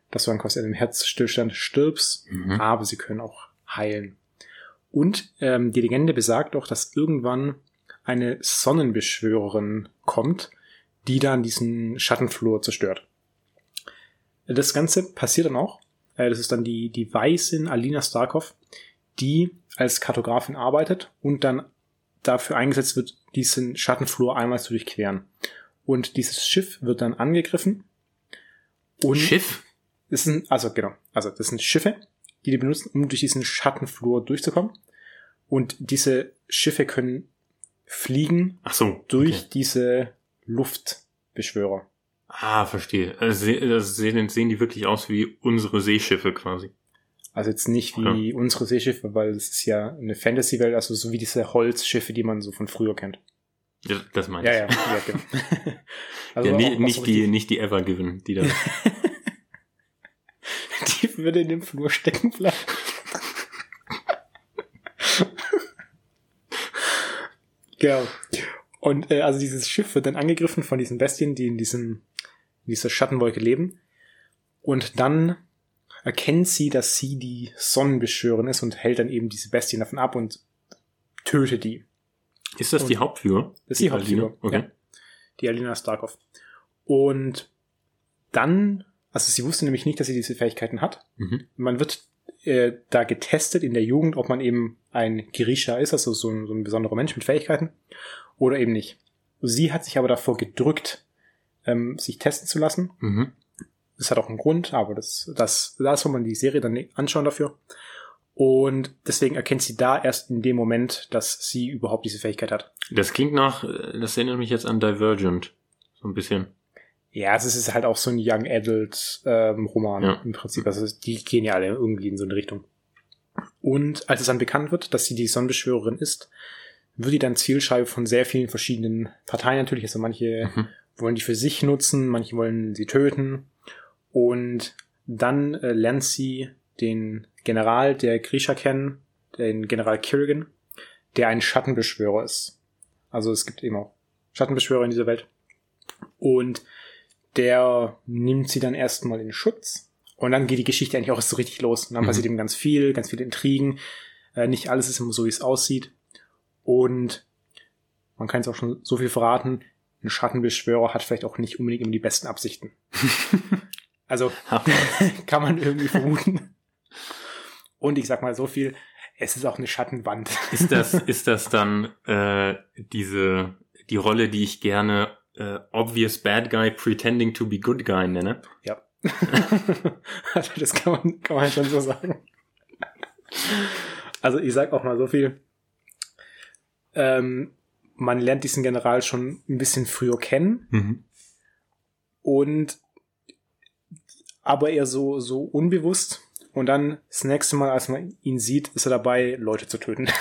dass du dann quasi an einem Herzstillstand stirbst, Mhm. aber sie können auch heilen. Und ähm, die Legende besagt auch, dass irgendwann eine Sonnenbeschwörerin kommt, die dann diesen Schattenflur zerstört. Das Ganze passiert dann auch. Äh, Das ist dann die, die Weißin Alina Starkov, die als Kartografin arbeitet und dann dafür eingesetzt wird, diesen Schattenflur einmal zu durchqueren. Und dieses Schiff wird dann angegriffen. Und Schiff? das sind, also genau, also das sind Schiffe, die die benutzen, um durch diesen Schattenflur durchzukommen. Und diese Schiffe können fliegen Ach so. durch Okay. diese Luftbeschwörer. Ah, verstehe. Also, se- das sehen, sehen die wirklich aus wie unsere Seeschiffe quasi. Also jetzt nicht wie unsere Seeschiffe, weil es ist ja eine Fantasy-Welt, also so wie diese Holzschiffe, die man so von früher kennt. Ja, das meine Ja, ich. ja, ja, genau. Also ja, auch nicht, so die, nicht die Evergiven, die da. Die würde in dem Flur stecken bleiben. genau. Und äh, also dieses Schiff wird dann angegriffen von diesen Bestien, die in diesem in dieser Schattenwolke leben. Und dann erkennt sie, dass sie die Sonnenbeschwörerin ist und hält dann eben diese Bestien davon ab und tötet die. Ist das die Und- Hauptfigur? Das ist die Alina? Hauptfigur. Okay. Ja. Die Alina Starkov. Und dann, also sie wusste nämlich nicht, dass sie diese Fähigkeiten hat. Mhm. Man wird äh, da getestet in der Jugend, ob man eben ein Girisha ist, also so ein, so ein besonderer Mensch mit Fähigkeiten, oder eben nicht. Sie hat sich aber davor gedrückt, ähm, sich testen zu lassen. Mhm. Das hat auch einen Grund, aber das, das, da soll man die Serie dann anschauen dafür. Und deswegen erkennt sie da erst in dem Moment, dass sie überhaupt diese Fähigkeit hat. Das klingt nach, äh, das erinnert mich jetzt an Divergent. So ein bisschen. Ja, es ist halt auch so ein Young Adult ähm, Roman Ja. im Prinzip. Also die gehen ja alle irgendwie in so eine Richtung. Und als es dann bekannt wird, dass sie die Sonnenbeschwörerin ist, wird die dann Zielscheibe von sehr vielen verschiedenen Parteien natürlich. Also manche Mhm. wollen die für sich nutzen, manche wollen sie töten. Und dann äh, lernt sie den General der Grisha kennen, den General Kirrigan, der ein Schattenbeschwörer ist. Also es gibt eben auch Schattenbeschwörer in dieser Welt. Und der nimmt sie dann erstmal in Schutz. Und dann geht die Geschichte eigentlich auch erst so richtig los. Und dann Mhm. passiert eben ganz viel, ganz viele Intrigen. Äh, nicht alles ist immer so, wie es aussieht. Und man kann jetzt auch schon so viel verraten, ein Schattenbeschwörer hat vielleicht auch nicht unbedingt immer die besten Absichten. also kann man irgendwie vermuten. Und ich sag mal so viel, es ist auch eine Schattenwand. Ist das, ist das dann äh, diese die Rolle, die ich gerne äh, obvious bad guy pretending to be good guy nenne? Ja. also das kann man, kann man schon so sagen. Also ich sag auch mal so viel. Ähm, man lernt diesen General schon ein bisschen früher kennen Mhm. und aber eher so, so unbewusst. Und dann das nächste Mal, als man ihn sieht, ist er dabei, Leute zu töten.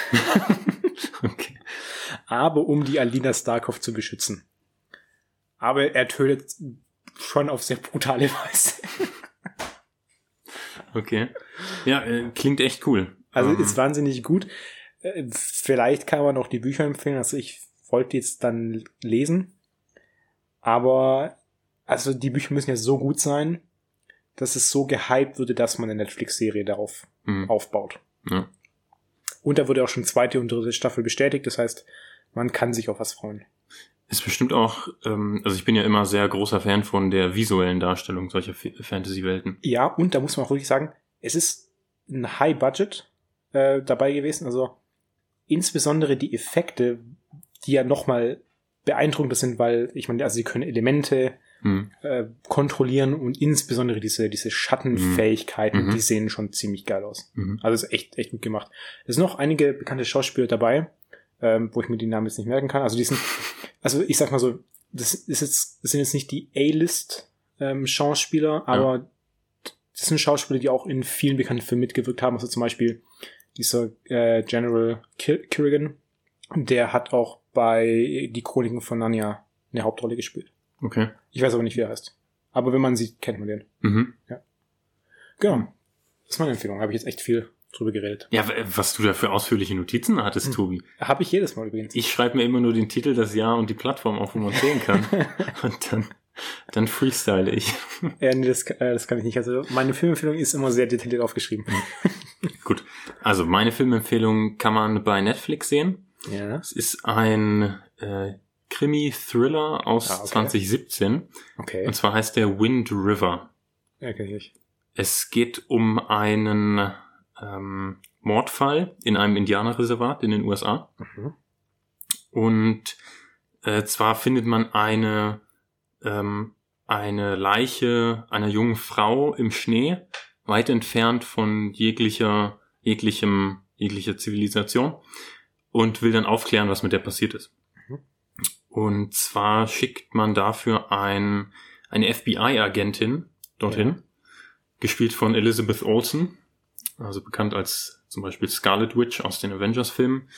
Okay. aber um die Alina Starkov zu beschützen. Aber er tötet schon auf sehr brutale Weise. Okay. Ja, äh, klingt echt cool. Also Ähm, ist wahnsinnig gut. Äh, Vielleicht kann man auch die Bücher empfehlen. Also ich wollte jetzt dann lesen. Aber also die Bücher müssen ja so gut sein, dass es so gehypt würde, dass man eine Netflix-Serie darauf mhm. aufbaut. Ja. Und da wurde auch schon zweite und dritte Staffel bestätigt. Das heißt, man kann sich auf was freuen. Ist bestimmt auch, ähm, also ich bin ja immer sehr großer Fan von der visuellen Darstellung solcher Fantasy-Welten. Ja, und da muss man auch wirklich sagen, es ist ein High-Budget äh, dabei gewesen. Also insbesondere die Effekte, die ja nochmal beeindruckender sind, weil ich meine, also sie können Elemente Mhm. äh, kontrollieren und insbesondere diese, diese Schattenfähigkeiten, Mhm. die sehen schon ziemlich geil aus. Mhm. Also ist echt, echt gut gemacht. Es sind noch einige bekannte Schauspieler dabei, ähm, wo ich mir die Namen jetzt nicht merken kann. Also die sind, also ich sag mal so, das ist jetzt, das sind jetzt nicht die A-List ähm, Schauspieler, aber das sind Schauspieler, die auch in vielen bekannten Filmen mitgewirkt haben. Also zum Beispiel dieser äh, General Kir Kirrigan, der hat auch bei Die Chroniken von Narnia eine Hauptrolle gespielt. Okay. Ich weiß aber nicht, wie er heißt. Aber wenn man sieht, kennt man den. Mhm. Genau. Das ist meine Empfehlung. Habe ich jetzt echt viel drüber geredet. Ja, was du da für ausführliche Notizen hattest, Hm. Tobi. Habe ich jedes Mal übrigens. Ich schreibe mir immer nur den Titel, das Jahr und die Plattform auf, wo man sehen kann. und dann, dann freestyle ich. Ja, nee, das, äh, das kann ich nicht. Also meine Filmempfehlung ist immer sehr detailliert aufgeschrieben. Gut. Also meine Filmempfehlung kann man bei Netflix sehen. Ja. Es ist ein äh, Krimi-Thriller aus Ah, okay. 2017. Okay. Und zwar heißt der Wind River. Ja, kenn ich. Es geht um einen ähm, Mordfall in einem Indianerreservat in den USA. Mhm. Und äh, zwar findet man eine, ähm, eine Leiche einer jungen Frau im Schnee, weit entfernt von jeglicher, jeglichem, jeglicher Zivilisation und will dann aufklären, was mit der passiert ist. Mhm. Und zwar schickt man dafür ein, eine FBI-Agentin dorthin, Ja. gespielt von Elizabeth Olsen. Also bekannt als zum Beispiel Scarlet Witch aus den Avengers-Filmen.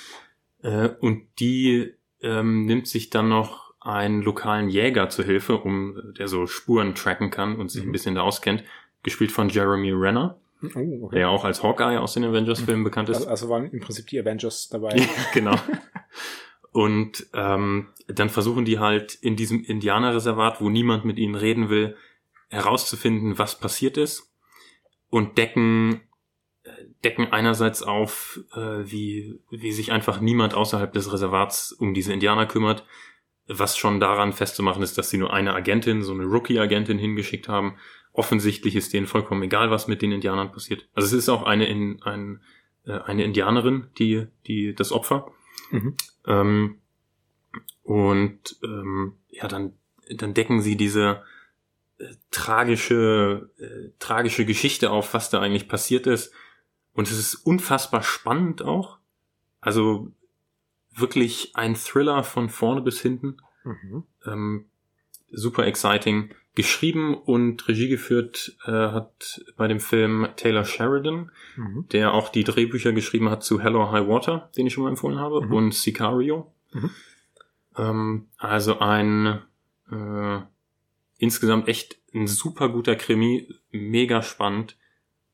Äh, und die ähm, nimmt sich dann noch einen lokalen Jäger zur Hilfe, um der so Spuren tracken kann und sich ein Mhm. bisschen da auskennt, gespielt von Jeremy Renner, Oh, okay. der auch als Hawkeye aus den Avengers-Filmen bekannt ist. Also, also waren im Prinzip die Avengers dabei. genau. Und ähm, dann versuchen die halt in diesem Indianerreservat, wo niemand mit ihnen reden will, herauszufinden, was passiert ist und decken decken einerseits auf, äh, wie wie sich einfach niemand außerhalb des Reservats um diese Indianer kümmert, was schon daran festzumachen ist, dass sie nur eine Agentin, so eine Rookie-Agentin hingeschickt haben. Offensichtlich ist denen vollkommen egal, was mit den Indianern passiert. Also es ist auch eine in, ein, äh, eine Indianerin, die die das Opfer. Mhm. Ähm, und ähm, ja, dann, dann decken sie diese äh, tragische, äh, tragische Geschichte auf, was da eigentlich passiert ist. Und es ist unfassbar spannend auch. Also wirklich ein Thriller von vorne bis hinten. Mhm. Ähm, super exciting. Geschrieben und Regie geführt äh, hat bei dem Film Taylor Sheridan Mhm. der auch die Drehbücher geschrieben hat zu Hello High Water, den ich schon mal empfohlen habe, Mhm. und Sicario. Mhm. Ähm, also ein äh, insgesamt echt ein super guter Krimi, mega spannend,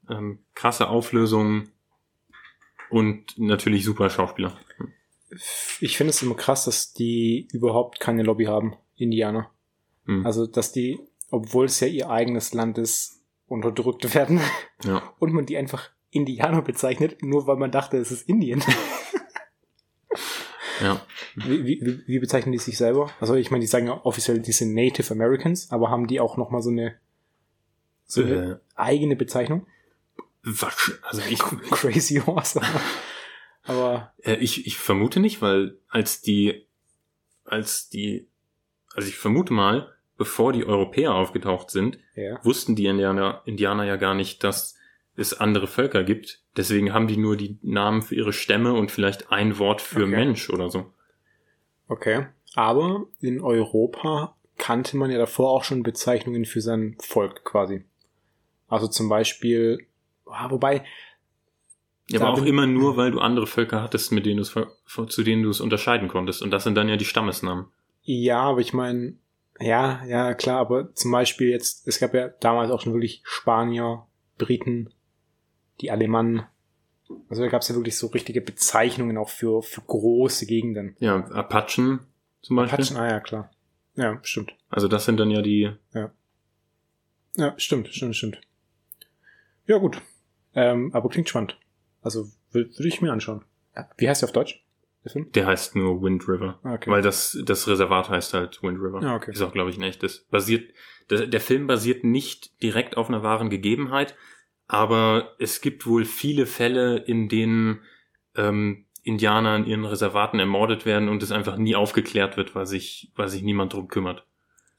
ähm, krasse Auflösung und natürlich super Schauspieler. Ich finde es immer krass, dass die überhaupt keine Lobby haben, Indianer. Mhm. Also, dass die, obwohl es ja ihr eigenes Land ist, unterdrückt werden ja. und man die einfach Indianer bezeichnet, nur weil man dachte, es ist Indien. ja. Wie, wie, wie bezeichnen die sich selber? Also ich meine, die sagen ja offiziell, die sind Native Americans, aber haben die auch nochmal so eine, so eine Äh, eigene Bezeichnung? Also ich, Crazy Horse. aber Äh, ich, ich vermute nicht, weil als die, als die, also ich vermute mal, bevor die Europäer aufgetaucht sind, ja. wussten die Indianer, Indianer ja gar nicht, dass es andere Völker gibt. Deswegen haben die nur die Namen für ihre Stämme und vielleicht ein Wort für Okay. Mensch oder so. Okay. Aber in Europa kannte man ja davor auch schon Bezeichnungen für sein Volk quasi. Also zum Beispiel, wobei, Ja, aber auch immer nur, weil du andere Völker hattest, mit denen du es, zu denen du es unterscheiden konntest. Und das sind dann ja die Stammesnamen. ja, aber ich meine, ja, ja, klar, aber zum Beispiel jetzt, es gab ja damals auch schon wirklich Spanier, Briten, die Alemannen. Also da gab es ja wirklich so richtige Bezeichnungen auch für, für große Gegenden. Ja, Apachen zum Beispiel. Apachen, ah ja, klar. Ja, stimmt. Also das sind dann ja die, Ja, stimmt, stimmt, stimmt. Ja, gut. Ähm, aber klingt spannend. Also wür- würde ich mir anschauen. Wie heißt der auf Deutsch? Der Film? der heißt nur Wind River. Ah, okay. Weil das, das Reservat heißt halt Wind River. Ah, okay. Ist auch, glaube ich, ein echtes. Basiert, der, der Film basiert nicht direkt auf einer wahren Gegebenheit, aber es gibt wohl viele Fälle, in denen ähm, Indianer in ihren Reservaten ermordet werden und es einfach nie aufgeklärt wird, weil sich, weil sich niemand drum kümmert.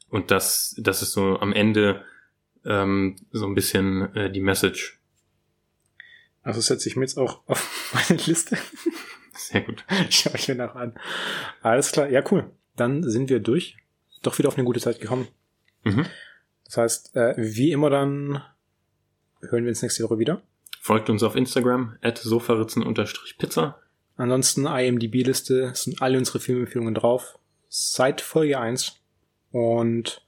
Und das, das ist so am Ende ähm, so ein bisschen äh, die Message. Also setze ich mir jetzt auch auf meine Liste. Sehr gut. Schau ich mir nach an. Alles klar, ja, cool. Dann sind wir durch. Doch wieder auf eine gute Zeit gekommen. Mhm. Das heißt, äh, wie immer dann hören wir uns nächste Woche wieder. Folgt uns auf Instagram, at sofaritzen-pizza. Ansonsten IMDb-Liste sind alle unsere Filmempfehlungen drauf. Seit Folge 1. Und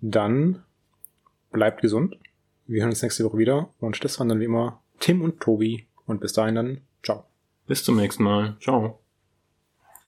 dann bleibt gesund. Wir hören uns nächste Woche wieder. Und das waren dann wie immer Tim und Tobi. Und bis dahin dann, ciao. Bis zum nächsten Mal. Ciao.